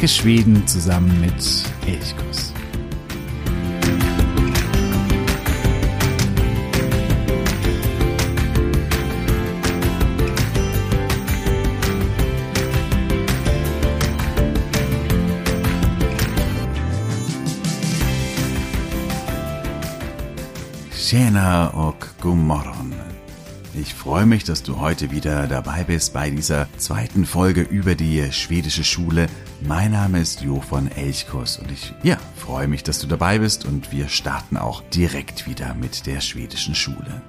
Entdecke Schweden zusammen mit Elchkuss. Tjena god morgon. Ich freue mich, dass du heute wieder dabei bist bei dieser zweiten Folge über die schwedische Schule. Mein Name ist Jo von Elchkurs und ich ja, freue mich, dass du dabei bist und wir starten auch direkt wieder mit der schwedischen Schule.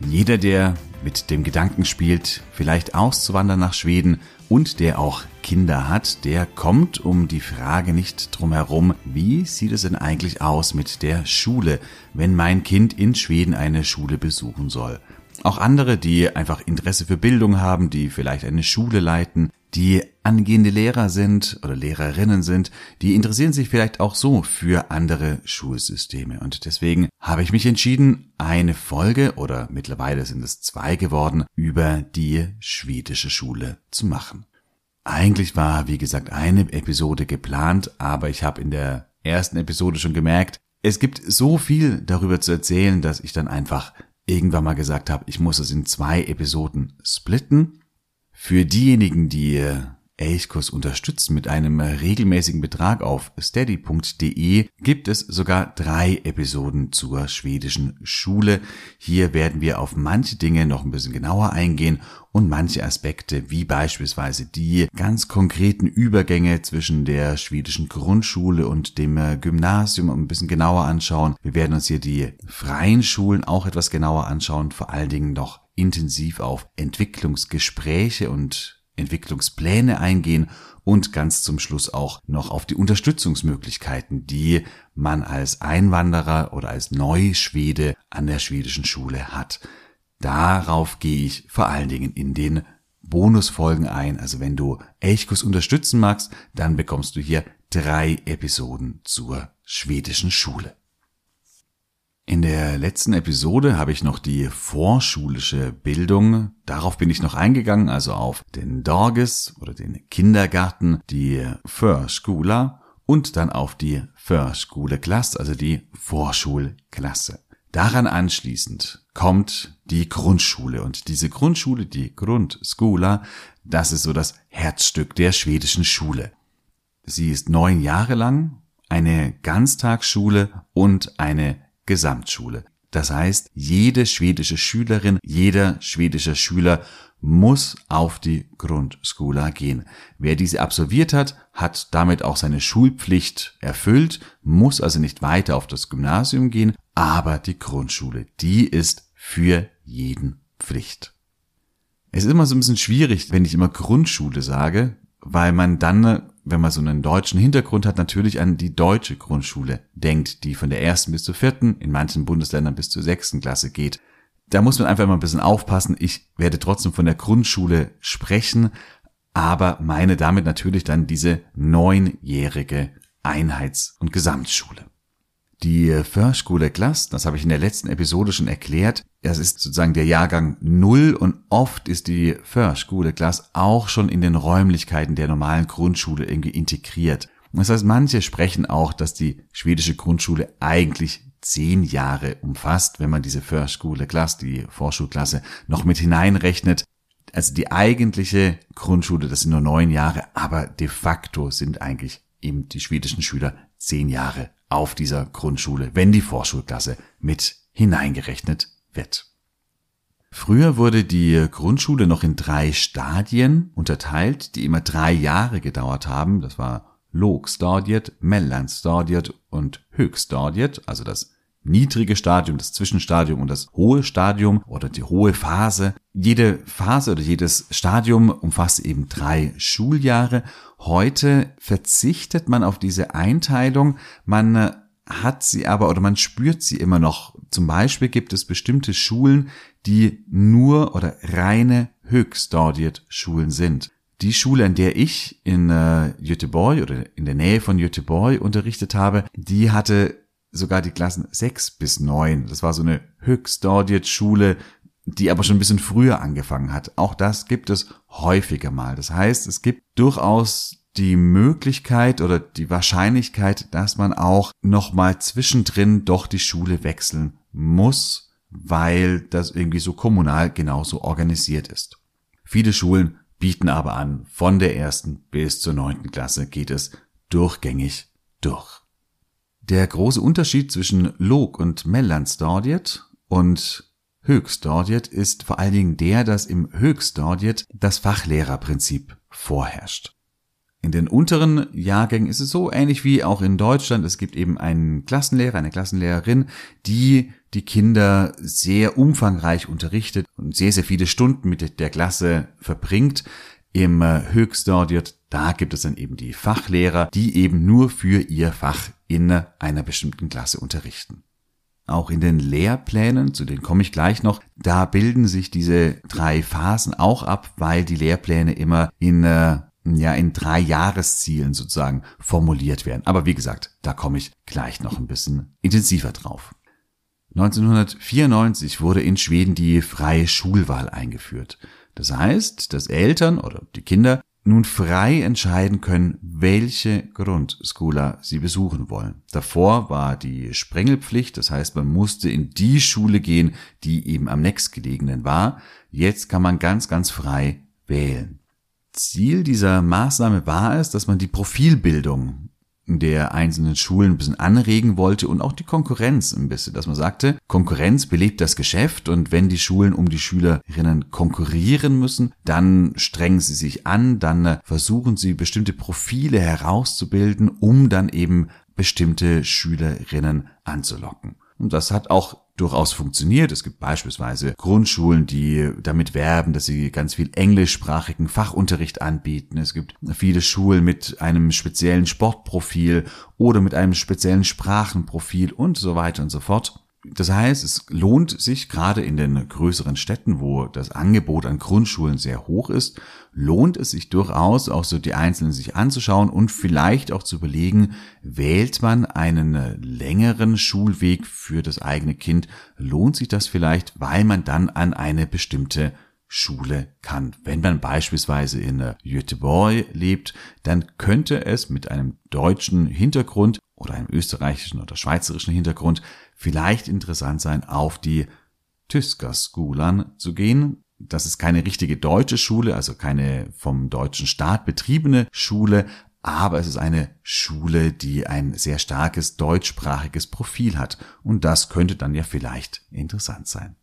Jeder, der mit dem Gedanken spielt, vielleicht auszuwandern nach Schweden und der auch Kinder hat, der kommt um die Frage nicht drum herum, wie sieht es denn eigentlich aus mit der Schule, wenn mein Kind in Schweden eine Schule besuchen soll. Auch andere, die einfach Interesse für Bildung haben, die vielleicht eine Schule leiten, die angehende Lehrer sind oder Lehrerinnen sind, die interessieren sich vielleicht auch so für andere Schulsysteme. Und deswegen habe ich mich entschieden, eine Folge oder mittlerweile sind es zwei geworden, über die schwedische Schule zu machen. Eigentlich war, wie gesagt, eine Episode geplant, aber ich habe in der ersten Episode schon gemerkt, es gibt so viel darüber zu erzählen, dass ich dann einfach irgendwann mal gesagt habe, ich muss es in zwei Episoden splitten. Für diejenigen, die Elchkurs unterstützen mit einem regelmäßigen Betrag auf steady.de gibt es sogar drei Episoden zur schwedischen Schule. Hier werden wir auf manche Dinge noch ein bisschen genauer eingehen und manche Aspekte wie beispielsweise die ganz konkreten Übergänge zwischen der schwedischen Grundschule und dem Gymnasium ein bisschen genauer anschauen. Wir werden uns hier die freien Schulen auch etwas genauer anschauen, vor allen Dingen noch intensiv auf Entwicklungsgespräche und Entwicklungspläne eingehen und ganz zum Schluss auch noch auf die Unterstützungsmöglichkeiten, die man als Einwanderer oder als Neuschwede an der schwedischen Schule hat. Darauf gehe ich vor allen Dingen in den Bonusfolgen ein. Also wenn du Elchkus unterstützen magst, dann bekommst du hier drei Episoden zur schwedischen Schule. In der letzten Episode habe ich noch die vorschulische Bildung, darauf bin ich noch eingegangen, also auf den Dorges oder den Kindergarten, die Förskola und dann auf die Förskoleklasse, also die Vorschulklasse. Daran anschließend kommt die Grundschule und diese Grundschule, die Grundskola, das ist so das Herzstück der schwedischen Schule. Sie ist neun Jahre lang, eine Ganztagsschule und eine Gesamtschule. Das heißt, jede schwedische Schülerin, jeder schwedische Schüler muss auf die Grundskola gehen. Wer diese absolviert hat, hat damit auch seine Schulpflicht erfüllt, muss also nicht weiter auf das Gymnasium gehen, aber die Grundschule, die ist für jeden Pflicht. Es ist immer so ein bisschen schwierig, wenn ich immer Grundschule sage, weil man dann wenn man so einen deutschen Hintergrund hat, natürlich an die deutsche Grundschule denkt, die von der ersten bis zur vierten, in manchen Bundesländern bis zur sechsten Klasse geht. Da muss man einfach mal ein bisschen aufpassen. Ich werde trotzdem von der Grundschule sprechen, aber meine damit natürlich dann diese neunjährige Einheits- und Gesamtschule. Die Förschule Klasse, das habe ich in der letzten Episode schon erklärt, das ist sozusagen der Jahrgang Null und oft ist die Förschule Klasse auch schon in den Räumlichkeiten der normalen Grundschule irgendwie integriert. Das heißt, manche sprechen auch, dass die schwedische Grundschule eigentlich zehn Jahre umfasst, wenn man diese Förschule Klasse, die Vorschulklasse, noch mit hineinrechnet. Also die eigentliche Grundschule, das sind nur neun Jahre, aber de facto sind eigentlich eben die schwedischen Schüler zehn Jahre auf dieser Grundschule, wenn die Vorschulklasse mit hineingerechnet wird. Früher wurde die Grundschule noch in drei Stadien unterteilt, die immer drei Jahre gedauert haben. Das war Lågstadiet, Mellanstadiet und Höchststadiet, also das niedrige Stadium, das Zwischenstadium und das hohe Stadium oder die hohe Phase. Jede Phase oder jedes Stadium umfasst eben drei Schuljahre. Heute verzichtet man auf diese Einteilung. Man hat sie aber oder man spürt sie immer noch. Zum Beispiel gibt es bestimmte Schulen, die nur oder reine Höchststadiet-Schulen sind. Die Schule, an der ich in äh, Göteborg oder in der Nähe von Göteborg unterrichtet habe, die hatte sogar die Klassen sechs bis neun. Das war so eine Höchstdordiet-Schule, die aber schon ein bisschen früher angefangen hat. Auch das gibt es häufiger mal. Das heißt, es gibt durchaus die Möglichkeit oder die Wahrscheinlichkeit, dass man auch nochmal zwischendrin doch die Schule wechseln muss, weil das irgendwie so kommunal genauso organisiert ist. Viele Schulen bieten aber an, von der ersten bis zur neunten Klasse geht es durchgängig durch. Der große Unterschied zwischen Log und Mellanstadiet und Höchststadiet ist vor allen Dingen der, dass im Höchststadiet das Fachlehrerprinzip vorherrscht. In den unteren Jahrgängen ist es so ähnlich wie auch in Deutschland. Es gibt eben einen Klassenlehrer, eine Klassenlehrerin, die die Kinder sehr umfangreich unterrichtet und sehr, sehr viele Stunden mit der Klasse verbringt. Im Höchststadiet, da gibt es dann eben die Fachlehrer, die eben nur für ihr Fach in einer bestimmten Klasse unterrichten. Auch in den Lehrplänen, zu denen komme ich gleich noch, da bilden sich diese drei Phasen auch ab, weil die Lehrpläne immer in äh, ja in drei Jahreszielen sozusagen formuliert werden. Aber wie gesagt, da komme ich gleich noch ein bisschen intensiver drauf. 1994 wurde in Schweden die freie Schulwahl eingeführt. Das heißt, dass Eltern oder die Kinder nun frei entscheiden können, welche Grundschule sie besuchen wollen. Davor war die Sprengelpflicht, das heißt, man musste in die Schule gehen, die eben am nächstgelegenen war. Jetzt kann man ganz, ganz frei wählen. Ziel dieser Maßnahme war es, dass man die Profilbildung der einzelnen Schulen ein bisschen anregen wollte und auch die Konkurrenz ein bisschen, dass man sagte, Konkurrenz belebt das Geschäft und wenn die Schulen um die Schülerinnen konkurrieren müssen, dann strengen sie sich an, dann versuchen sie bestimmte Profile herauszubilden, um dann eben bestimmte Schülerinnen anzulocken. Und das hat auch durchaus funktioniert. Es gibt beispielsweise Grundschulen, die damit werben, dass sie ganz viel englischsprachigen Fachunterricht anbieten. Es gibt viele Schulen mit einem speziellen Sportprofil oder mit einem speziellen Sprachenprofil und so weiter und so fort. Das heißt, es lohnt sich gerade in den größeren Städten, wo das Angebot an Grundschulen sehr hoch ist, lohnt es sich durchaus auch so die einzelnen sich anzuschauen und vielleicht auch zu überlegen, wählt man einen längeren Schulweg für das eigene Kind, lohnt sich das vielleicht, weil man dann an eine bestimmte Schule kann. Wenn man beispielsweise in Göteborg lebt, dann könnte es mit einem deutschen Hintergrund oder einem österreichischen oder schweizerischen Hintergrund vielleicht interessant sein, auf die Tysker-Schulan zu gehen. Das ist keine richtige deutsche Schule, also keine vom deutschen Staat betriebene Schule, aber es ist eine Schule, die ein sehr starkes deutschsprachiges Profil hat. Und das könnte dann ja vielleicht interessant sein.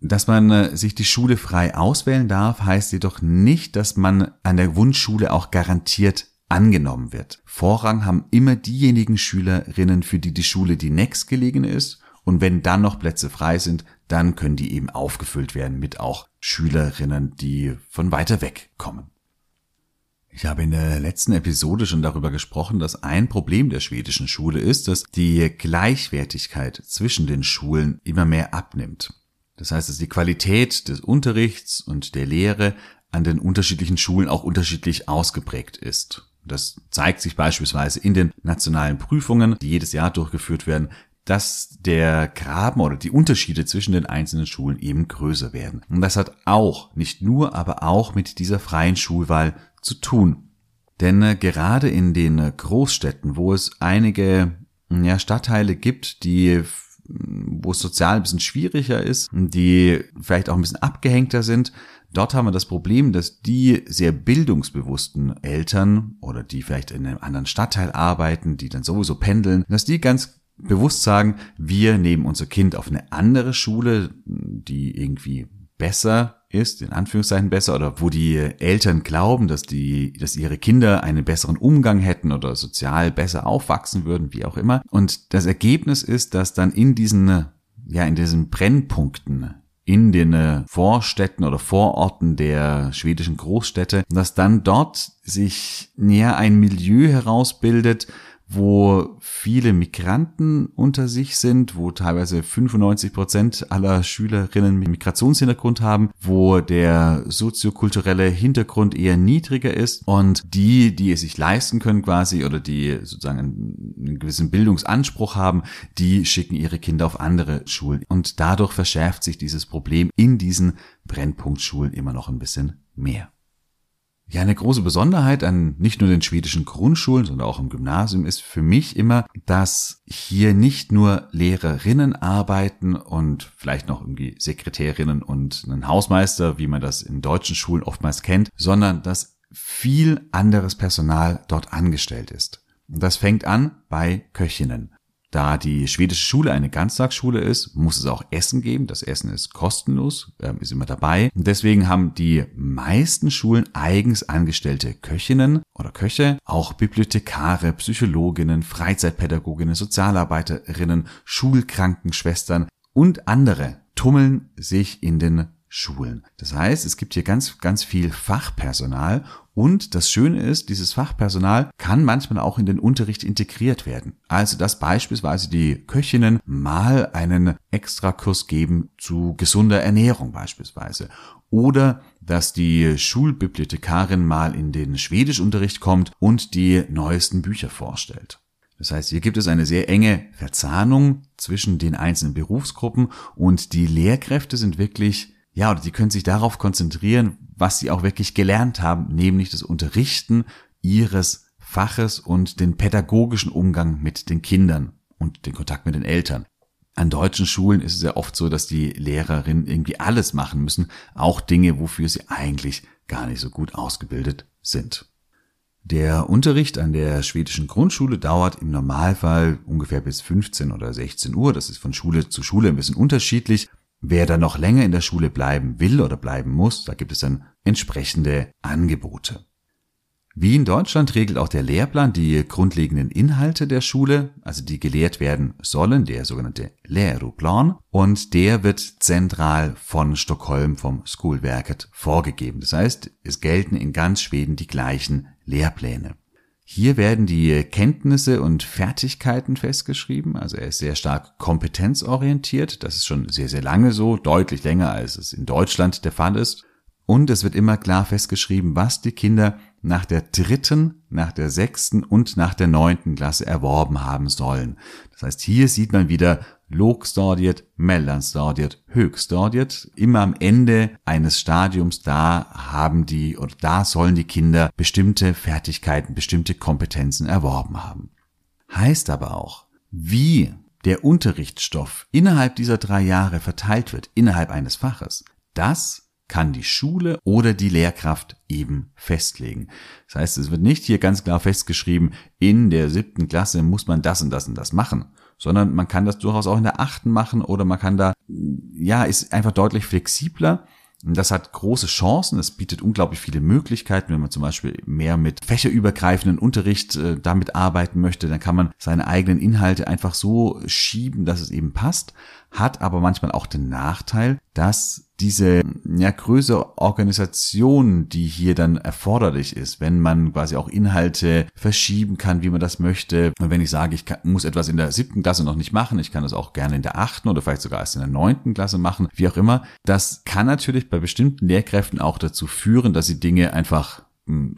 Dass man äh, sich die Schule frei auswählen darf, heißt jedoch nicht, dass man an der Wunschschule auch garantiert angenommen wird. Vorrang haben immer diejenigen Schülerinnen, für die die Schule die nächstgelegene ist. Und wenn dann noch Plätze frei sind, dann können die eben aufgefüllt werden mit auch Schülerinnen, die von weiter weg kommen. Ich habe in der letzten Episode schon darüber gesprochen, dass ein Problem der schwedischen Schule ist, dass die Gleichwertigkeit zwischen den Schulen immer mehr abnimmt. Das heißt, dass die Qualität des Unterrichts und der Lehre an den unterschiedlichen Schulen auch unterschiedlich ausgeprägt ist. Das zeigt sich beispielsweise in den nationalen Prüfungen, die jedes Jahr durchgeführt werden, dass der Graben oder die Unterschiede zwischen den einzelnen Schulen eben größer werden. Und das hat auch, nicht nur, aber auch mit dieser freien Schulwahl zu tun. Denn äh, gerade in den Großstädten, wo es einige ja, Stadtteile gibt, die wo es sozial ein bisschen schwieriger ist, die vielleicht auch ein bisschen abgehängter sind, Dort haben wir das Problem, dass die sehr bildungsbewussten Eltern oder die vielleicht in einem anderen Stadtteil arbeiten, die dann sowieso pendeln, dass die ganz bewusst sagen, wir nehmen unser Kind auf eine andere Schule, die irgendwie besser ist, in Anführungszeichen besser, oder wo die Eltern glauben, dass die, dass ihre Kinder einen besseren Umgang hätten oder sozial besser aufwachsen würden, wie auch immer. Und das Ergebnis ist, dass dann in diesen, ja, in diesen Brennpunkten in den äh, Vorstädten oder Vororten der schwedischen Großstädte, dass dann dort sich näher ein Milieu herausbildet, wo viele Migranten unter sich sind, wo teilweise 95 Prozent aller Schülerinnen Migrationshintergrund haben, wo der soziokulturelle Hintergrund eher niedriger ist und die, die es sich leisten können quasi oder die sozusagen einen gewissen Bildungsanspruch haben, die schicken ihre Kinder auf andere Schulen und dadurch verschärft sich dieses Problem in diesen Brennpunktschulen immer noch ein bisschen mehr. Ja, eine große Besonderheit an nicht nur den schwedischen Grundschulen, sondern auch im Gymnasium ist für mich immer, dass hier nicht nur Lehrerinnen arbeiten und vielleicht noch irgendwie Sekretärinnen und einen Hausmeister, wie man das in deutschen Schulen oftmals kennt, sondern dass viel anderes Personal dort angestellt ist. Und das fängt an bei Köchinnen. Da die schwedische Schule eine Ganztagsschule ist, muss es auch Essen geben. Das Essen ist kostenlos, ähm, ist immer dabei. Und deswegen haben die meisten Schulen eigens angestellte Köchinnen oder Köche, auch Bibliothekare, Psychologinnen, Freizeitpädagoginnen, Sozialarbeiterinnen, Schulkrankenschwestern und andere tummeln sich in den Schulen. Das heißt, es gibt hier ganz, ganz viel Fachpersonal und das Schöne ist, dieses Fachpersonal kann manchmal auch in den Unterricht integriert werden. Also, dass beispielsweise die Köchinnen mal einen Extrakurs geben zu gesunder Ernährung beispielsweise. Oder dass die Schulbibliothekarin mal in den Schwedischunterricht kommt und die neuesten Bücher vorstellt. Das heißt, hier gibt es eine sehr enge Verzahnung zwischen den einzelnen Berufsgruppen und die Lehrkräfte sind wirklich ja, oder die können sich darauf konzentrieren, was sie auch wirklich gelernt haben, nämlich das Unterrichten ihres Faches und den pädagogischen Umgang mit den Kindern und den Kontakt mit den Eltern. An deutschen Schulen ist es ja oft so, dass die Lehrerinnen irgendwie alles machen müssen, auch Dinge, wofür sie eigentlich gar nicht so gut ausgebildet sind. Der Unterricht an der schwedischen Grundschule dauert im Normalfall ungefähr bis 15 oder 16 Uhr. Das ist von Schule zu Schule ein bisschen unterschiedlich. Wer da noch länger in der Schule bleiben will oder bleiben muss, da gibt es dann entsprechende Angebote. Wie in Deutschland regelt auch der Lehrplan die grundlegenden Inhalte der Schule, also die gelehrt werden sollen, der sogenannte Läroplan, und der wird zentral von Stockholm vom Skolverket vorgegeben. Das heißt, es gelten in ganz Schweden die gleichen Lehrpläne. Hier werden die Kenntnisse und Fertigkeiten festgeschrieben. Also er ist sehr stark kompetenzorientiert. Das ist schon sehr, sehr lange so, deutlich länger als es in Deutschland der Fall ist. Und es wird immer klar festgeschrieben, was die Kinder nach der dritten, nach der sechsten und nach der neunten Klasse erworben haben sollen. Das heißt, hier sieht man wieder Lågstadiet, Mellanstadiet. Immer am Ende eines Stadiums, da haben die oder da sollen die Kinder bestimmte Fertigkeiten, bestimmte Kompetenzen erworben haben. Heißt aber auch, wie der Unterrichtsstoff innerhalb dieser drei Jahre verteilt wird, innerhalb eines Faches, das kann die Schule oder die Lehrkraft eben festlegen. Das heißt, es wird nicht hier ganz klar festgeschrieben, in der siebten Klasse muss man das und das und das machen, sondern man kann das durchaus auch in der achten machen oder man kann da, ja, ist einfach deutlich flexibler. Das hat große Chancen, es bietet unglaublich viele Möglichkeiten. Wenn man zum Beispiel mehr mit fächerübergreifenden Unterricht äh, damit arbeiten möchte, dann kann man seine eigenen Inhalte einfach so schieben, dass es eben passt, hat aber manchmal auch den Nachteil, dass diese ja, größere Organisation, die hier dann erforderlich ist, wenn man quasi auch Inhalte verschieben kann, wie man das möchte. Und wenn ich sage, ich kann, muss etwas in der siebten Klasse noch nicht machen, ich kann das auch gerne in der achten oder vielleicht sogar erst in der neunten Klasse machen, wie auch immer, das kann natürlich bei bestimmten Lehrkräften auch dazu führen, dass sie Dinge einfach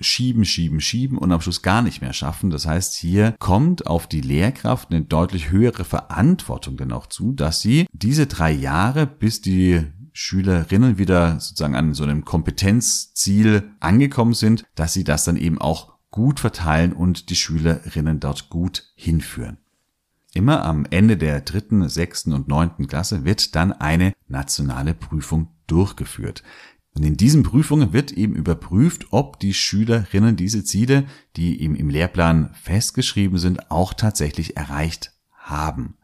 schieben, schieben, schieben und am Schluss gar nicht mehr schaffen. Das heißt, hier kommt auf die Lehrkraft eine deutlich höhere Verantwortung dann auch zu, dass sie diese drei Jahre, bis die Schülerinnen wieder sozusagen an so einem Kompetenzziel angekommen sind, dass sie das dann eben auch gut verteilen und die Schülerinnen dort gut hinführen. Immer am Ende der dritten, sechsten und neunten Klasse wird dann eine nationale Prüfung durchgeführt. Und in diesen Prüfungen wird eben überprüft, ob die Schülerinnen diese Ziele, die eben im Lehrplan festgeschrieben sind, auch tatsächlich erreicht haben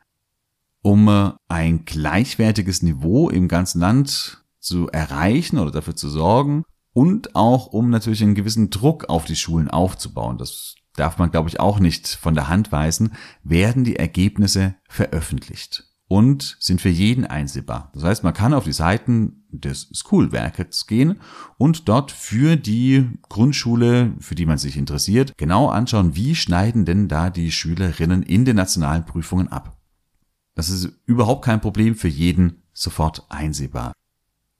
um äh, ein gleichwertiges Niveau im ganzen Land zu erreichen oder dafür zu sorgen und auch um natürlich einen gewissen Druck auf die Schulen aufzubauen. Das darf man, glaube ich, auch nicht von der Hand weisen, werden die Ergebnisse veröffentlicht und sind für jeden einsehbar. Das heißt, man kann auf die Seiten des Schoolwerkets gehen und dort für die Grundschule, für die man sich interessiert, genau anschauen, wie schneiden denn da die Schülerinnen in den nationalen Prüfungen ab. Das ist überhaupt kein Problem für jeden sofort einsehbar.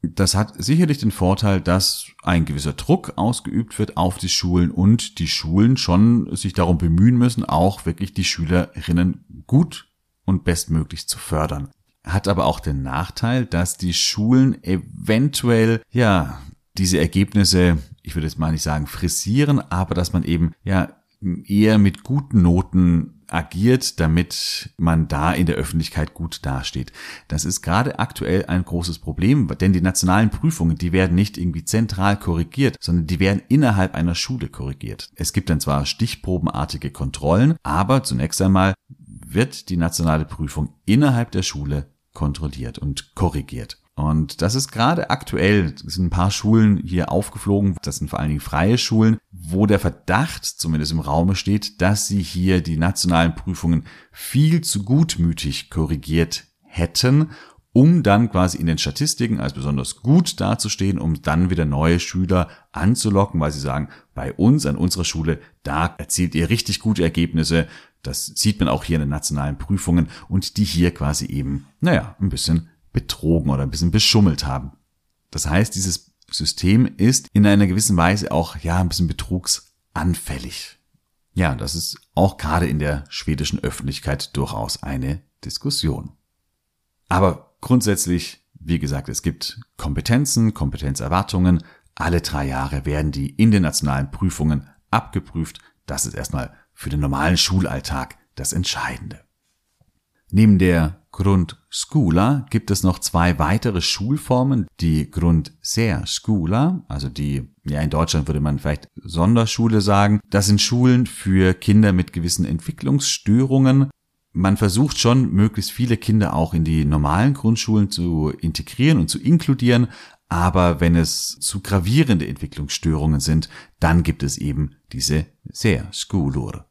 Das hat sicherlich den Vorteil, dass ein gewisser Druck ausgeübt wird auf die Schulen und die Schulen schon sich darum bemühen müssen, auch wirklich die Schülerinnen gut und bestmöglich zu fördern. Hat aber auch den Nachteil, dass die Schulen eventuell, ja, diese Ergebnisse ich würde jetzt mal nicht sagen frisieren, aber dass man eben ja eher mit guten Noten agiert, damit man da in der Öffentlichkeit gut dasteht. Das ist gerade aktuell ein großes Problem, denn die nationalen Prüfungen, die werden nicht irgendwie zentral korrigiert, sondern die werden innerhalb einer Schule korrigiert. Es gibt dann zwar stichprobenartige Kontrollen, aber zunächst einmal wird die nationale Prüfung innerhalb der Schule kontrolliert und korrigiert. Und das ist gerade aktuell, es sind ein paar Schulen hier aufgeflogen, das sind vor allen Dingen freie Schulen, wo der Verdacht zumindest im Raume steht, dass sie hier die nationalen Prüfungen viel zu gutmütig korrigiert hätten, um dann quasi in den Statistiken als besonders gut dazustehen, um dann wieder neue Schüler anzulocken, weil sie sagen, bei uns an unserer Schule, da erzielt ihr richtig gute Ergebnisse, das sieht man auch hier in den nationalen Prüfungen und die hier quasi eben, naja, ein bisschen betrogen oder ein bisschen beschummelt haben. Das heißt, dieses System ist in einer gewissen Weise auch, ja, ein bisschen betrugsanfällig. Ja, das ist auch gerade in der schwedischen Öffentlichkeit durchaus eine Diskussion. Aber grundsätzlich, wie gesagt, es gibt Kompetenzen, Kompetenzerwartungen. Alle drei Jahre werden die in den nationalen Prüfungen abgeprüft. Das ist erstmal für den normalen Schulalltag das Entscheidende. Neben der Grundschula gibt es noch zwei weitere Schulformen, die Grundsärskola, also die, ja in Deutschland würde man vielleicht Sonderschule sagen. Das sind Schulen für Kinder mit gewissen Entwicklungsstörungen. Man versucht schon, möglichst viele Kinder auch in die normalen Grundschulen zu integrieren und zu inkludieren, aber wenn es zu gravierende Entwicklungsstörungen sind, dann gibt es eben diese Särskolor.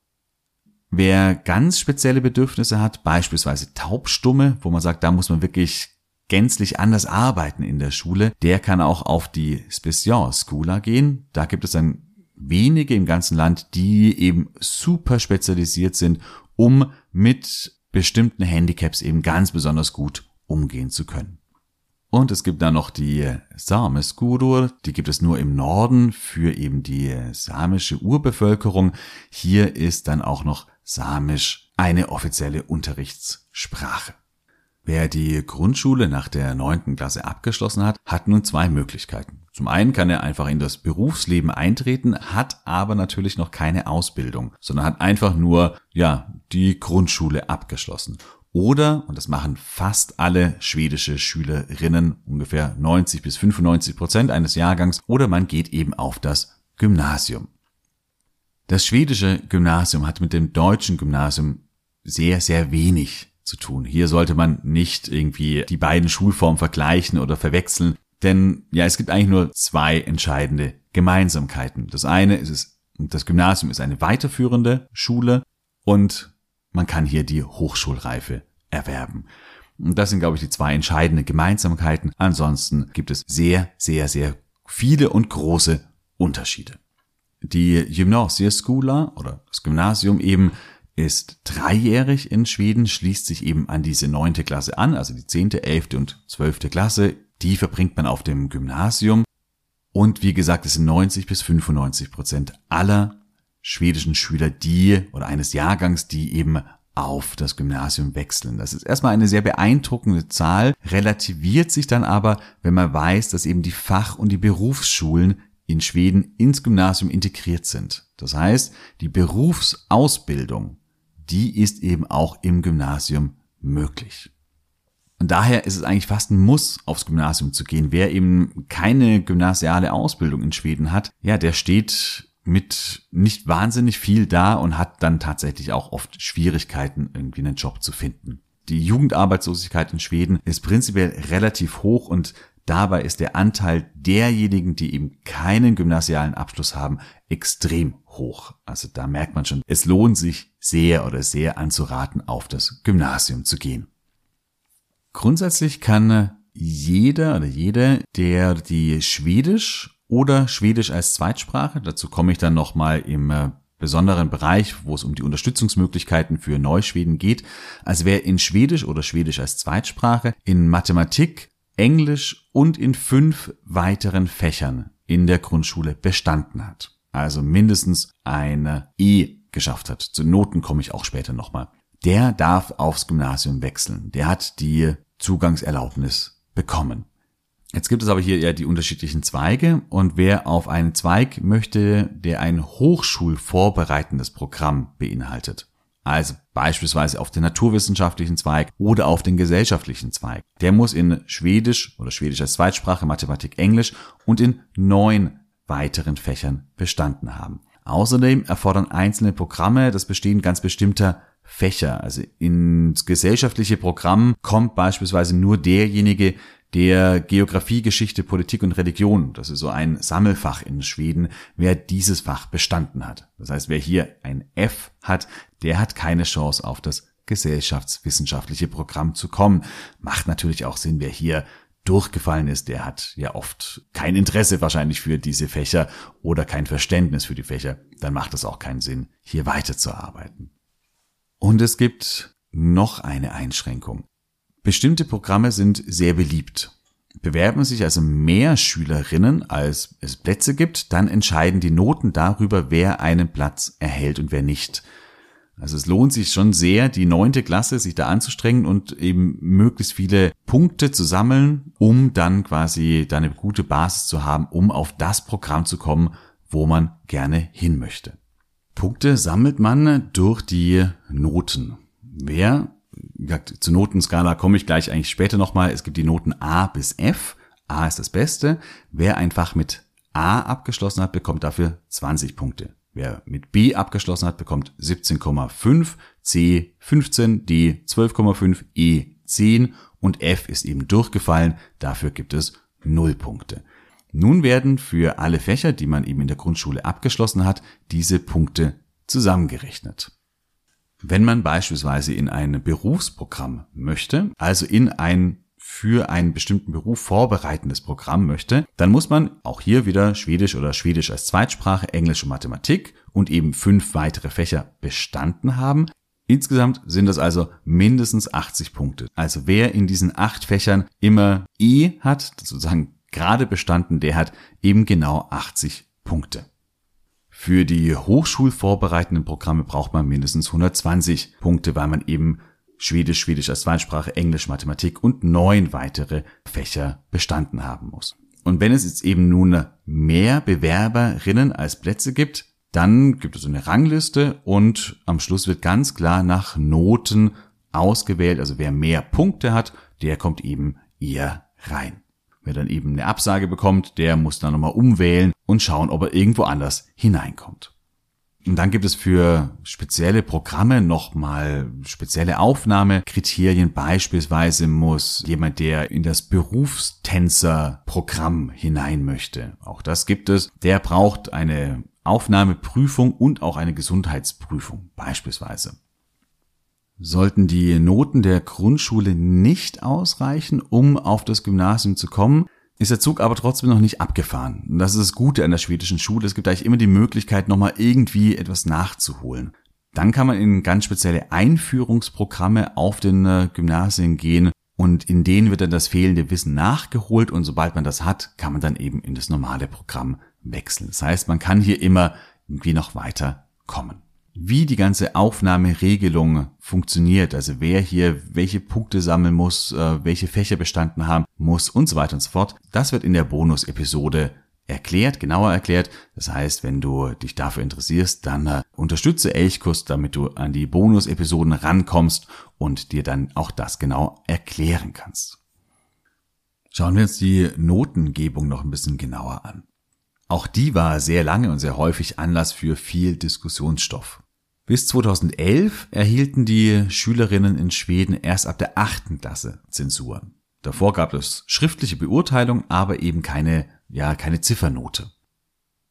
Wer ganz spezielle Bedürfnisse hat, beispielsweise Taubstumme, wo man sagt, da muss man wirklich gänzlich anders arbeiten in der Schule, der kann auch auf die Specialschoola gehen. Da gibt es dann wenige im ganzen Land, die eben super spezialisiert sind, um mit bestimmten Handicaps eben ganz besonders gut umgehen zu können. Und es gibt dann noch die Sameskurur, die gibt es nur im Norden für eben die samische Urbevölkerung. Hier ist dann auch noch Samisch eine offizielle Unterrichtssprache. Wer die Grundschule nach der neunten Klasse abgeschlossen hat, hat nun zwei Möglichkeiten. Zum einen kann er einfach in das Berufsleben eintreten, hat aber natürlich noch keine Ausbildung, sondern hat einfach nur, ja, die Grundschule abgeschlossen. Oder, und das machen fast alle schwedische Schülerinnen, ungefähr 90 bis 95 Prozent eines Jahrgangs, oder man geht eben auf das Gymnasium. Das schwedische Gymnasium hat mit dem deutschen Gymnasium sehr, sehr wenig zu tun. Hier sollte man nicht irgendwie die beiden Schulformen vergleichen oder verwechseln, denn ja, es gibt eigentlich nur zwei entscheidende Gemeinsamkeiten. Das eine ist es, das Gymnasium ist eine weiterführende Schule und man kann hier die Hochschulreife erwerben. Und das sind, glaube ich, die zwei entscheidenden Gemeinsamkeiten. Ansonsten gibt es sehr, sehr, sehr viele und große Unterschiede. Die Gymnasieskola oder das Gymnasium eben ist dreijährig in Schweden, schließt sich eben an diese neunte Klasse an, also die zehnte, elfte und zwölfte Klasse. Die verbringt man auf dem Gymnasium. Und wie gesagt, es sind 90 bis 95 Prozent aller schwedischen Schüler, die oder eines Jahrgangs, die eben auf das Gymnasium wechseln. Das ist erstmal eine sehr beeindruckende Zahl, relativiert sich dann aber, wenn man weiß, dass eben die Fach- und die Berufsschulen in Schweden ins Gymnasium integriert sind. Das heißt, die Berufsausbildung, die ist eben auch im Gymnasium möglich. Und daher ist es eigentlich fast ein Muss, aufs Gymnasium zu gehen. Wer eben keine gymnasiale Ausbildung in Schweden hat, ja, der steht mit nicht wahnsinnig viel da und hat dann tatsächlich auch oft Schwierigkeiten, irgendwie einen Job zu finden. Die Jugendarbeitslosigkeit in Schweden ist prinzipiell relativ hoch und dabei ist der Anteil derjenigen, die eben keinen gymnasialen Abschluss haben, extrem hoch. Also da merkt man schon, es lohnt sich sehr oder sehr anzuraten, auf das Gymnasium zu gehen. Grundsätzlich kann jeder oder jede, der die Schwedisch oder Schwedisch als Zweitsprache. Dazu komme ich dann nochmal im äh, besonderen Bereich, wo es um die Unterstützungsmöglichkeiten für Neuschweden geht. Also wer in Schwedisch oder Schwedisch als Zweitsprache, in Mathematik, Englisch und in fünf weiteren Fächern in der Grundschule bestanden hat. Also mindestens eine E geschafft hat. Zu Noten komme ich auch später nochmal. Der darf aufs Gymnasium wechseln. Der hat die Zugangserlaubnis bekommen. Jetzt gibt es aber hier ja die unterschiedlichen Zweige und wer auf einen Zweig möchte, der ein hochschulvorbereitendes Programm beinhaltet, also beispielsweise auf den naturwissenschaftlichen Zweig oder auf den gesellschaftlichen Zweig, der muss in Schwedisch oder Schwedisch als Zweitsprache, Mathematik, Englisch und in neun weiteren Fächern bestanden haben. Außerdem erfordern einzelne Programme das Bestehen ganz bestimmter Fächer. Also ins gesellschaftliche Programm kommt beispielsweise nur derjenige, der Geografie, Geschichte, Politik und Religion, das ist so ein Sammelfach in Schweden, wer dieses Fach bestanden hat. Das heißt, wer hier ein F hat, der hat keine Chance auf das gesellschaftswissenschaftliche Programm zu kommen. Macht natürlich auch Sinn, wer hier durchgefallen ist, der hat ja oft kein Interesse wahrscheinlich für diese Fächer oder kein Verständnis für die Fächer. Dann macht es auch keinen Sinn, hier weiterzuarbeiten. Und es gibt noch eine Einschränkung. Bestimmte Programme sind sehr beliebt. Bewerben sich also mehr Schülerinnen, als es Plätze gibt, dann entscheiden die Noten darüber, wer einen Platz erhält und wer nicht. Also es lohnt sich schon sehr, die neunte Klasse sich da anzustrengen und eben möglichst viele Punkte zu sammeln, um dann quasi da eine gute Basis zu haben, um auf das Programm zu kommen, wo man gerne hin möchte. Punkte sammelt man durch die Noten. Wer zur Notenskala komme ich gleich eigentlich später nochmal. Es gibt die Noten A bis F. A ist das Beste. Wer ein Fach mit A abgeschlossen hat, bekommt dafür 20 Punkte. Wer mit B abgeschlossen hat, bekommt 17,5, C 15, D 12,5, E 10 und F ist eben durchgefallen. Dafür gibt es 0 Punkte. Nun werden für alle Fächer, die man eben in der Grundschule abgeschlossen hat, diese Punkte zusammengerechnet. Wenn man beispielsweise in ein Berufsprogramm möchte, also in ein für einen bestimmten Beruf vorbereitendes Programm möchte, dann muss man auch hier wieder Schwedisch oder Schwedisch als Zweitsprache, Englisch und Mathematik und eben fünf weitere Fächer bestanden haben. Insgesamt sind das also mindestens 80 Punkte. Also wer in diesen acht Fächern immer E hat, sozusagen gerade bestanden, der hat eben genau 80 Punkte. Für die hochschulvorbereitenden Programme braucht man mindestens 120 Punkte, weil man eben Schwedisch, Schwedisch als Zweitsprache, Englisch, Mathematik und neun weitere Fächer bestanden haben muss. Und wenn es jetzt eben nun mehr Bewerberinnen als Plätze gibt, dann gibt es eine Rangliste und am Schluss wird ganz klar nach Noten ausgewählt. Also wer mehr Punkte hat, der kommt eben eher rein. Wer dann eben eine Absage bekommt, der muss dann nochmal umwählen und schauen, ob er irgendwo anders hineinkommt. Und dann gibt es für spezielle Programme nochmal spezielle Aufnahmekriterien. Beispielsweise muss jemand, der in das Berufstänzerprogramm hinein möchte, auch das gibt es, der braucht eine Aufnahmeprüfung und auch eine Gesundheitsprüfung beispielsweise. Sollten die Noten der Grundschule nicht ausreichen, um auf das Gymnasium zu kommen, ist der Zug aber trotzdem noch nicht abgefahren. Und das ist das Gute an der schwedischen Schule. Es gibt eigentlich immer die Möglichkeit, nochmal irgendwie etwas nachzuholen. Dann kann man in ganz spezielle Einführungsprogramme auf den äh, Gymnasien gehen und in denen wird dann das fehlende Wissen nachgeholt und sobald man das hat, kann man dann eben in das normale Programm wechseln. Das heißt, man kann hier immer irgendwie noch weiter kommen wie die ganze Aufnahmeregelung funktioniert, also wer hier welche Punkte sammeln muss, äh, welche Fächer bestanden haben muss und so weiter und so fort, das wird in der Bonus-Episode erklärt, genauer erklärt. Das heißt, wenn du dich dafür interessierst, dann äh, unterstütze Elchkurs, damit du an die Bonus-Episoden rankommst und dir dann auch das genau erklären kannst. Schauen wir uns die Notengebung noch ein bisschen genauer an. Auch die war sehr lange und sehr häufig Anlass für viel Diskussionsstoff. Bis 2011 erhielten die Schülerinnen in Schweden erst ab der achten Klasse Zensuren. Davor gab es schriftliche Beurteilung, aber eben keine, ja, keine Ziffernote.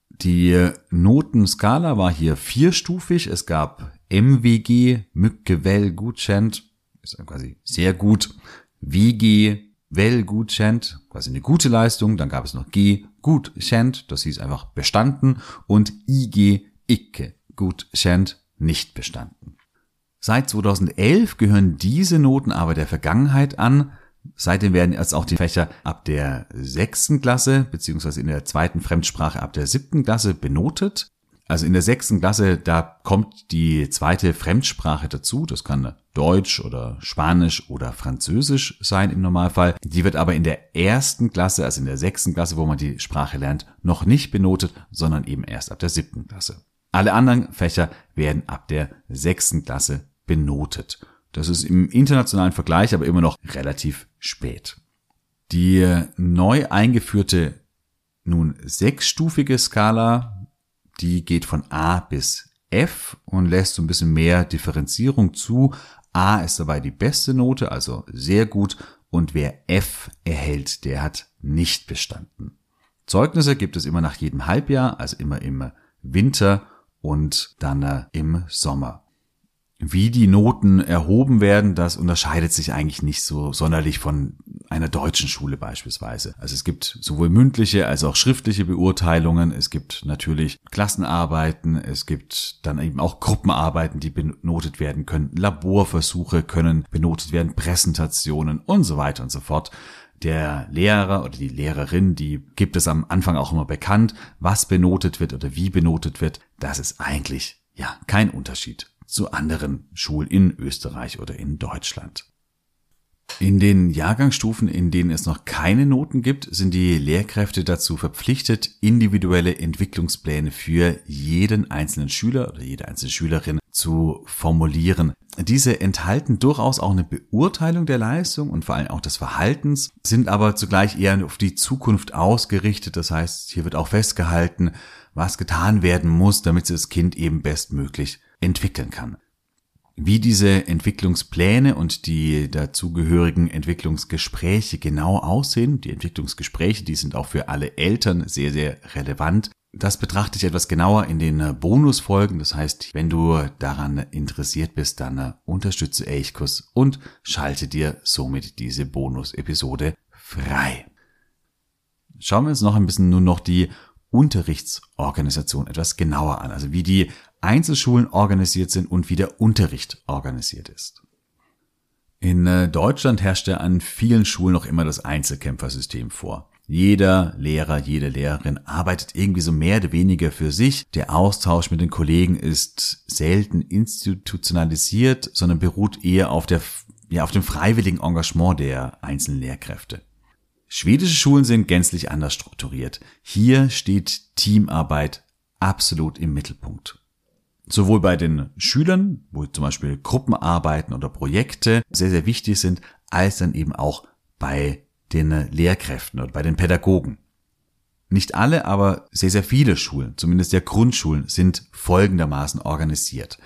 Die Notenskala war hier vierstufig. Es gab MWG, Mücke, Well, Gutschent, ist quasi sehr gut, WG, Well, Gutschent, quasi eine gute Leistung. Dann gab es noch G, gut schent, das hieß einfach bestanden und IG Icke gut schent nicht bestanden. Seit 2011 gehören diese Noten aber der Vergangenheit an. Seitdem werden jetzt auch die Fächer ab der sechsten Klasse beziehungsweise in der zweiten Fremdsprache ab der siebten Klasse benotet. Also in der sechsten Klasse, da kommt die zweite Fremdsprache dazu. Das kann Deutsch oder Spanisch oder Französisch sein im Normalfall. Die wird aber in der ersten Klasse, also in der sechsten Klasse, wo man die Sprache lernt, noch nicht benotet, sondern eben erst ab der siebten Klasse. Alle anderen Fächer werden ab der sechsten Klasse benotet. Das ist im internationalen Vergleich aber immer noch relativ spät. Die neu eingeführte nun sechsstufige Skala, die geht von A bis F und lässt so ein bisschen mehr Differenzierung zu. A ist dabei die beste Note, also sehr gut. Und wer F erhält, der hat nicht bestanden. Zeugnisse gibt es immer nach jedem Halbjahr, also immer im Winter und dann äh, im Sommer. Wie die Noten erhoben werden, das unterscheidet sich eigentlich nicht so sonderlich von einer deutschen Schule beispielsweise. Also es gibt sowohl mündliche als auch schriftliche Beurteilungen. Es gibt natürlich Klassenarbeiten. Es gibt dann eben auch Gruppenarbeiten, die benotet werden können. Laborversuche können benotet werden, Präsentationen und so weiter und so fort. Der Lehrer oder die Lehrerin, die gibt es am Anfang auch immer bekannt, was benotet wird oder wie benotet wird. Das ist eigentlich ja kein Unterschied zu anderen Schulen in Österreich oder in Deutschland. In den Jahrgangsstufen, in denen es noch keine Noten gibt, sind die Lehrkräfte dazu verpflichtet, individuelle Entwicklungspläne für jeden einzelnen Schüler oder jede einzelne Schülerin zu formulieren. Diese enthalten durchaus auch eine Beurteilung der Leistung und vor allem auch des Verhaltens, sind aber zugleich eher auf die Zukunft ausgerichtet. Das heißt, hier wird auch festgehalten, was getan werden muss, damit das Kind eben bestmöglich entwickeln kann. Wie diese Entwicklungspläne und die dazugehörigen Entwicklungsgespräche genau aussehen, die Entwicklungsgespräche, die sind auch für alle Eltern sehr, sehr relevant. Das betrachte ich etwas genauer in den Bonusfolgen. Das heißt, wenn du daran interessiert bist, dann unterstütze Elchkus und schalte dir somit diese Bonus-Episode frei. Schauen wir uns noch ein bisschen nur noch die Unterrichtsorganisation etwas genauer an. Also wie die Einzelschulen organisiert sind und wie der Unterricht organisiert ist. In äh, Deutschland herrscht ja an vielen Schulen noch immer das Einzelkämpfersystem vor. Jeder Lehrer, jede Lehrerin arbeitet irgendwie so mehr oder weniger für sich. Der Austausch mit den Kollegen ist selten institutionalisiert, sondern beruht eher auf der, ja, auf dem freiwilligen Engagement der einzelnen Lehrkräfte. Schwedische Schulen sind gänzlich anders strukturiert. Hier steht Teamarbeit absolut im Mittelpunkt sowohl bei den Schülern, wo zum Beispiel Gruppenarbeiten oder Projekte sehr, sehr wichtig sind, als dann eben auch bei den Lehrkräften oder bei den Pädagogen. Nicht alle, aber sehr, sehr viele Schulen, zumindest der Grundschulen, sind folgendermaßen organisiert.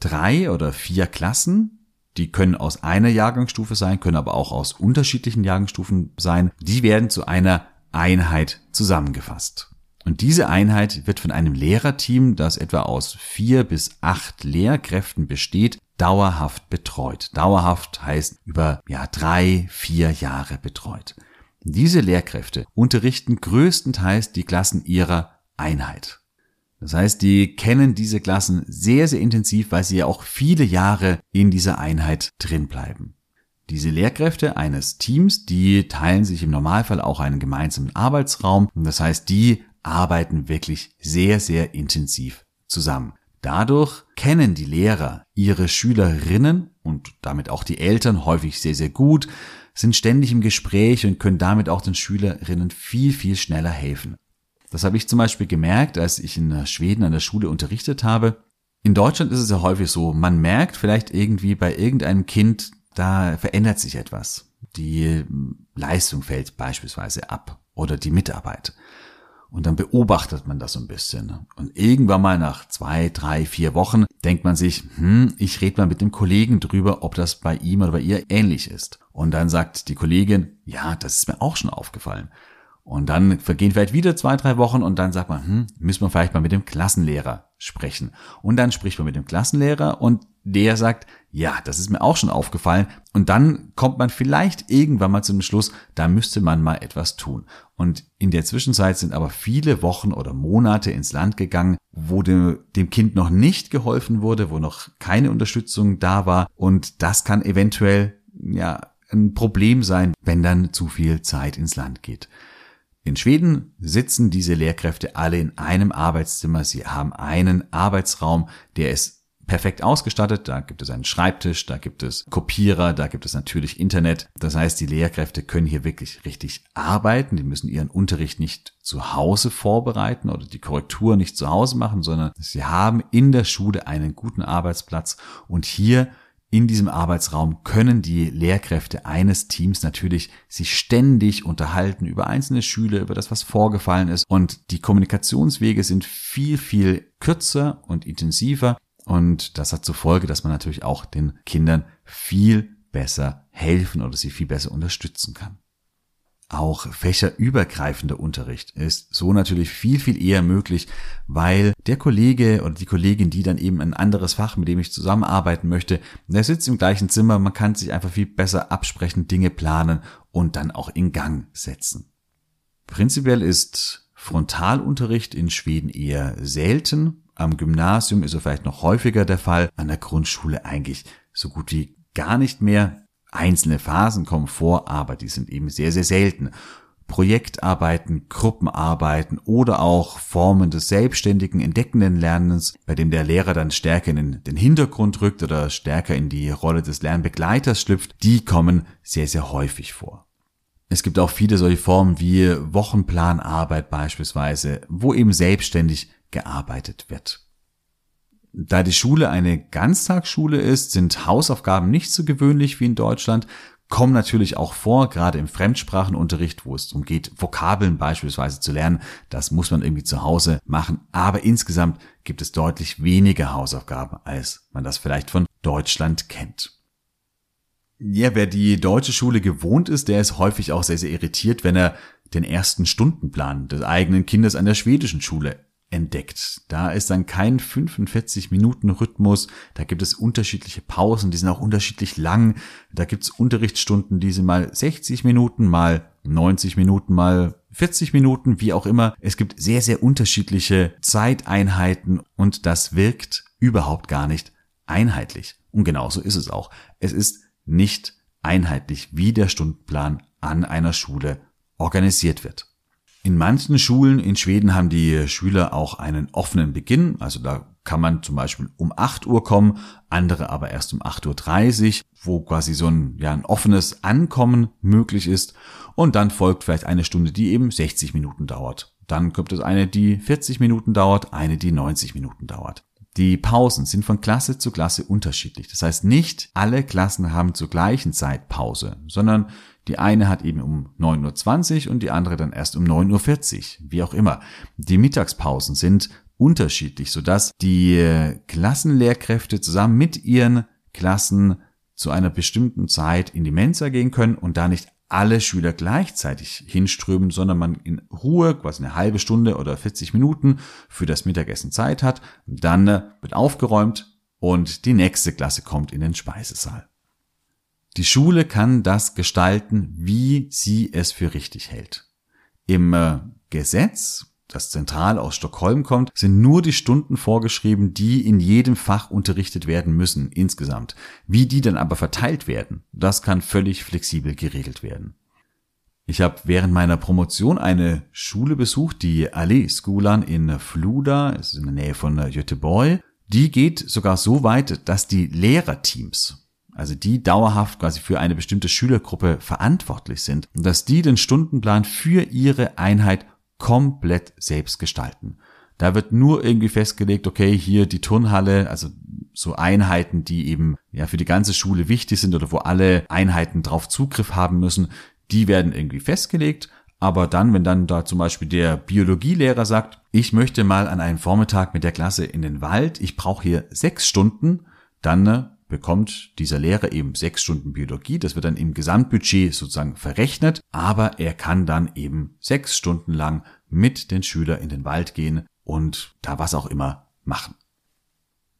Drei oder vier Klassen, die können aus einer Jahrgangsstufe sein, können aber auch aus unterschiedlichen Jahrgangsstufen sein, die werden zu einer Einheit zusammengefasst. Und diese Einheit wird von einem Lehrerteam, das etwa aus vier bis acht Lehrkräften besteht, dauerhaft betreut. Dauerhaft heißt über ja, drei, vier Jahre betreut. Diese Lehrkräfte unterrichten größtenteils die Klassen ihrer Einheit. Das heißt, die kennen diese Klassen sehr, sehr intensiv, weil sie ja auch viele Jahre in dieser Einheit drin bleiben. Diese Lehrkräfte eines Teams, die teilen sich im Normalfall auch einen gemeinsamen Arbeitsraum. Das heißt, die arbeiten wirklich sehr, sehr intensiv zusammen. Dadurch kennen die Lehrer ihre Schülerinnen und damit auch die Eltern häufig sehr, sehr gut, sind ständig im Gespräch und können damit auch den Schülerinnen viel, viel schneller helfen. Das habe ich zum Beispiel gemerkt, als ich in Schweden an der Schule unterrichtet habe. In Deutschland ist es ja häufig so, man merkt vielleicht irgendwie bei irgendeinem Kind, da verändert sich etwas. Die Leistung fällt beispielsweise ab oder die Mitarbeit. Und dann beobachtet man das so ein bisschen. Und irgendwann mal nach zwei, drei, vier Wochen denkt man sich, hm, ich rede mal mit dem Kollegen drüber, ob das bei ihm oder bei ihr ähnlich ist. Und dann sagt die Kollegin, ja, das ist mir auch schon aufgefallen. Und dann vergehen vielleicht wieder zwei, drei Wochen und dann sagt man, hm, müssen wir vielleicht mal mit dem Klassenlehrer sprechen. Und dann spricht man mit dem Klassenlehrer und der sagt, ja, das ist mir auch schon aufgefallen. Und dann kommt man vielleicht irgendwann mal zu dem Schluss, da müsste man mal etwas tun. Und in der Zwischenzeit sind aber viele Wochen oder Monate ins Land gegangen, wo dem, dem Kind noch nicht geholfen wurde, wo noch keine Unterstützung da war. Und das kann eventuell, ja, ein Problem sein, wenn dann zu viel Zeit ins Land geht. In Schweden sitzen diese Lehrkräfte alle in einem Arbeitszimmer. Sie haben einen Arbeitsraum, der ist perfekt ausgestattet. Da gibt es einen Schreibtisch, da gibt es Kopierer, da gibt es natürlich Internet. Das heißt, die Lehrkräfte können hier wirklich richtig arbeiten. Die müssen ihren Unterricht nicht zu Hause vorbereiten oder die Korrektur nicht zu Hause machen, sondern sie haben in der Schule einen guten Arbeitsplatz und hier in diesem Arbeitsraum können die Lehrkräfte eines Teams natürlich sich ständig unterhalten über einzelne Schüler, über das, was vorgefallen ist. Und die Kommunikationswege sind viel, viel kürzer und intensiver. Und das hat zur Folge, dass man natürlich auch den Kindern viel besser helfen oder sie viel besser unterstützen kann. Auch fächerübergreifender Unterricht ist so natürlich viel, viel eher möglich, weil der Kollege oder die Kollegin, die dann eben ein anderes Fach, mit dem ich zusammenarbeiten möchte, der sitzt im gleichen Zimmer, man kann sich einfach viel besser absprechen, Dinge planen und dann auch in Gang setzen. Prinzipiell ist Frontalunterricht in Schweden eher selten. Am Gymnasium ist er vielleicht noch häufiger der Fall, an der Grundschule eigentlich so gut wie gar nicht mehr. Einzelne Phasen kommen vor, aber die sind eben sehr, sehr selten. Projektarbeiten, Gruppenarbeiten oder auch Formen des selbstständigen, entdeckenden Lernens, bei dem der Lehrer dann stärker in den Hintergrund rückt oder stärker in die Rolle des Lernbegleiters schlüpft, die kommen sehr, sehr häufig vor. Es gibt auch viele solche Formen wie Wochenplanarbeit beispielsweise, wo eben selbstständig gearbeitet wird. Da die Schule eine Ganztagsschule ist, sind Hausaufgaben nicht so gewöhnlich wie in Deutschland, kommen natürlich auch vor, gerade im Fremdsprachenunterricht, wo es darum geht, Vokabeln beispielsweise zu lernen. Das muss man irgendwie zu Hause machen. Aber insgesamt gibt es deutlich weniger Hausaufgaben, als man das vielleicht von Deutschland kennt. Ja, wer die deutsche Schule gewohnt ist, der ist häufig auch sehr, sehr irritiert, wenn er den ersten Stundenplan des eigenen Kindes an der schwedischen Schule entdeckt. Da ist dann kein 45 Minuten Rhythmus, da gibt es unterschiedliche Pausen, die sind auch unterschiedlich lang, da gibt es Unterrichtsstunden, die sind mal 60 Minuten, mal 90 Minuten, mal 40 Minuten, wie auch immer. Es gibt sehr, sehr unterschiedliche Zeiteinheiten und das wirkt überhaupt gar nicht einheitlich. Und genauso ist es auch. Es ist nicht einheitlich, wie der Stundenplan an einer Schule organisiert wird. In manchen Schulen in Schweden haben die Schüler auch einen offenen Beginn. Also da kann man zum Beispiel um 8 Uhr kommen, andere aber erst um 8.30 Uhr, wo quasi so ein, ja, ein offenes Ankommen möglich ist. Und dann folgt vielleicht eine Stunde, die eben 60 Minuten dauert. Dann gibt es eine, die 40 Minuten dauert, eine, die 90 Minuten dauert. Die Pausen sind von Klasse zu Klasse unterschiedlich. Das heißt, nicht alle Klassen haben zur gleichen Zeit Pause, sondern die eine hat eben um 9.20 Uhr und die andere dann erst um 9.40 Uhr, wie auch immer. Die Mittagspausen sind unterschiedlich, sodass die Klassenlehrkräfte zusammen mit ihren Klassen zu einer bestimmten Zeit in die Mensa gehen können und da nicht alle Schüler gleichzeitig hinströmen, sondern man in Ruhe quasi eine halbe Stunde oder 40 Minuten für das Mittagessen Zeit hat. Dann wird aufgeräumt und die nächste Klasse kommt in den Speisesaal. Die Schule kann das gestalten, wie sie es für richtig hält. Im äh, Gesetz, das zentral aus Stockholm kommt, sind nur die Stunden vorgeschrieben, die in jedem Fach unterrichtet werden müssen insgesamt. Wie die dann aber verteilt werden, das kann völlig flexibel geregelt werden. Ich habe während meiner Promotion eine Schule besucht, die Allee Skolan in Fluda, es ist in der Nähe von Göteborg. Die geht sogar so weit, dass die Lehrerteams, also die dauerhaft quasi für eine bestimmte Schülergruppe verantwortlich sind, dass die den Stundenplan für ihre Einheit komplett selbst gestalten. Da wird nur irgendwie festgelegt, okay, hier die Turnhalle, also so Einheiten, die eben ja für die ganze Schule wichtig sind oder wo alle Einheiten drauf Zugriff haben müssen, die werden irgendwie festgelegt. Aber dann, wenn dann da zum Beispiel der Biologielehrer sagt, ich möchte mal an einem Vormittag mit der Klasse in den Wald, ich brauche hier sechs Stunden, dann ne, bekommt dieser Lehrer eben sechs Stunden Biologie. Das wird dann im Gesamtbudget sozusagen verrechnet, aber er kann dann eben sechs Stunden lang mit den Schülern in den Wald gehen und da was auch immer machen.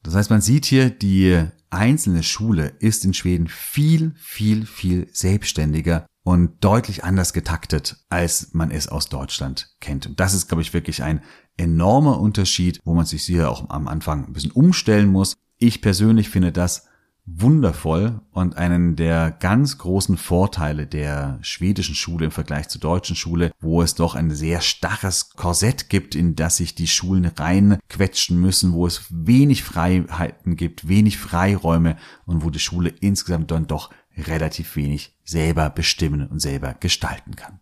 Das heißt, man sieht hier, die einzelne Schule ist in Schweden viel, viel, viel selbstständiger und deutlich anders getaktet, als man es aus Deutschland kennt. Und das ist, glaube ich, wirklich ein enormer Unterschied, wo man sich hier auch am Anfang ein bisschen umstellen muss. Ich persönlich finde das wundervoll und einen der ganz großen Vorteile der schwedischen Schule im Vergleich zur deutschen Schule, wo es doch ein sehr starres Korsett gibt, in das sich die Schulen reinquetschen müssen, wo es wenig Freiheiten gibt, wenig Freiräume und wo die Schule insgesamt dann doch relativ wenig selber bestimmen und selber gestalten kann.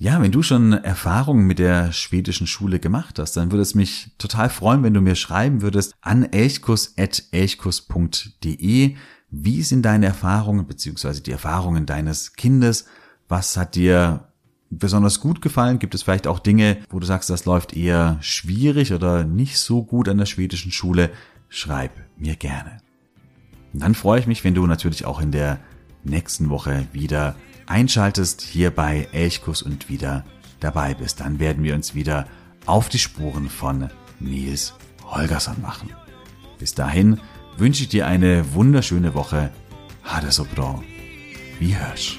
Ja, wenn du schon Erfahrungen mit der schwedischen Schule gemacht hast, dann würde es mich total freuen, wenn du mir schreiben würdest an elchkus.elchkus.de. Wie sind deine Erfahrungen beziehungsweise die Erfahrungen deines Kindes? Was hat dir besonders gut gefallen? Gibt es vielleicht auch Dinge, wo du sagst, das läuft eher schwierig oder nicht so gut an der schwedischen Schule? Schreib mir gerne. Und dann freue ich mich, wenn du natürlich auch in der nächsten Woche wieder einschaltest hier bei Elchkus und wieder dabei bist. Dann werden wir uns wieder auf die Spuren von Nils Holgersson machen. Bis dahin wünsche ich dir eine wunderschöne Woche. Hade so bra. Wie hörst.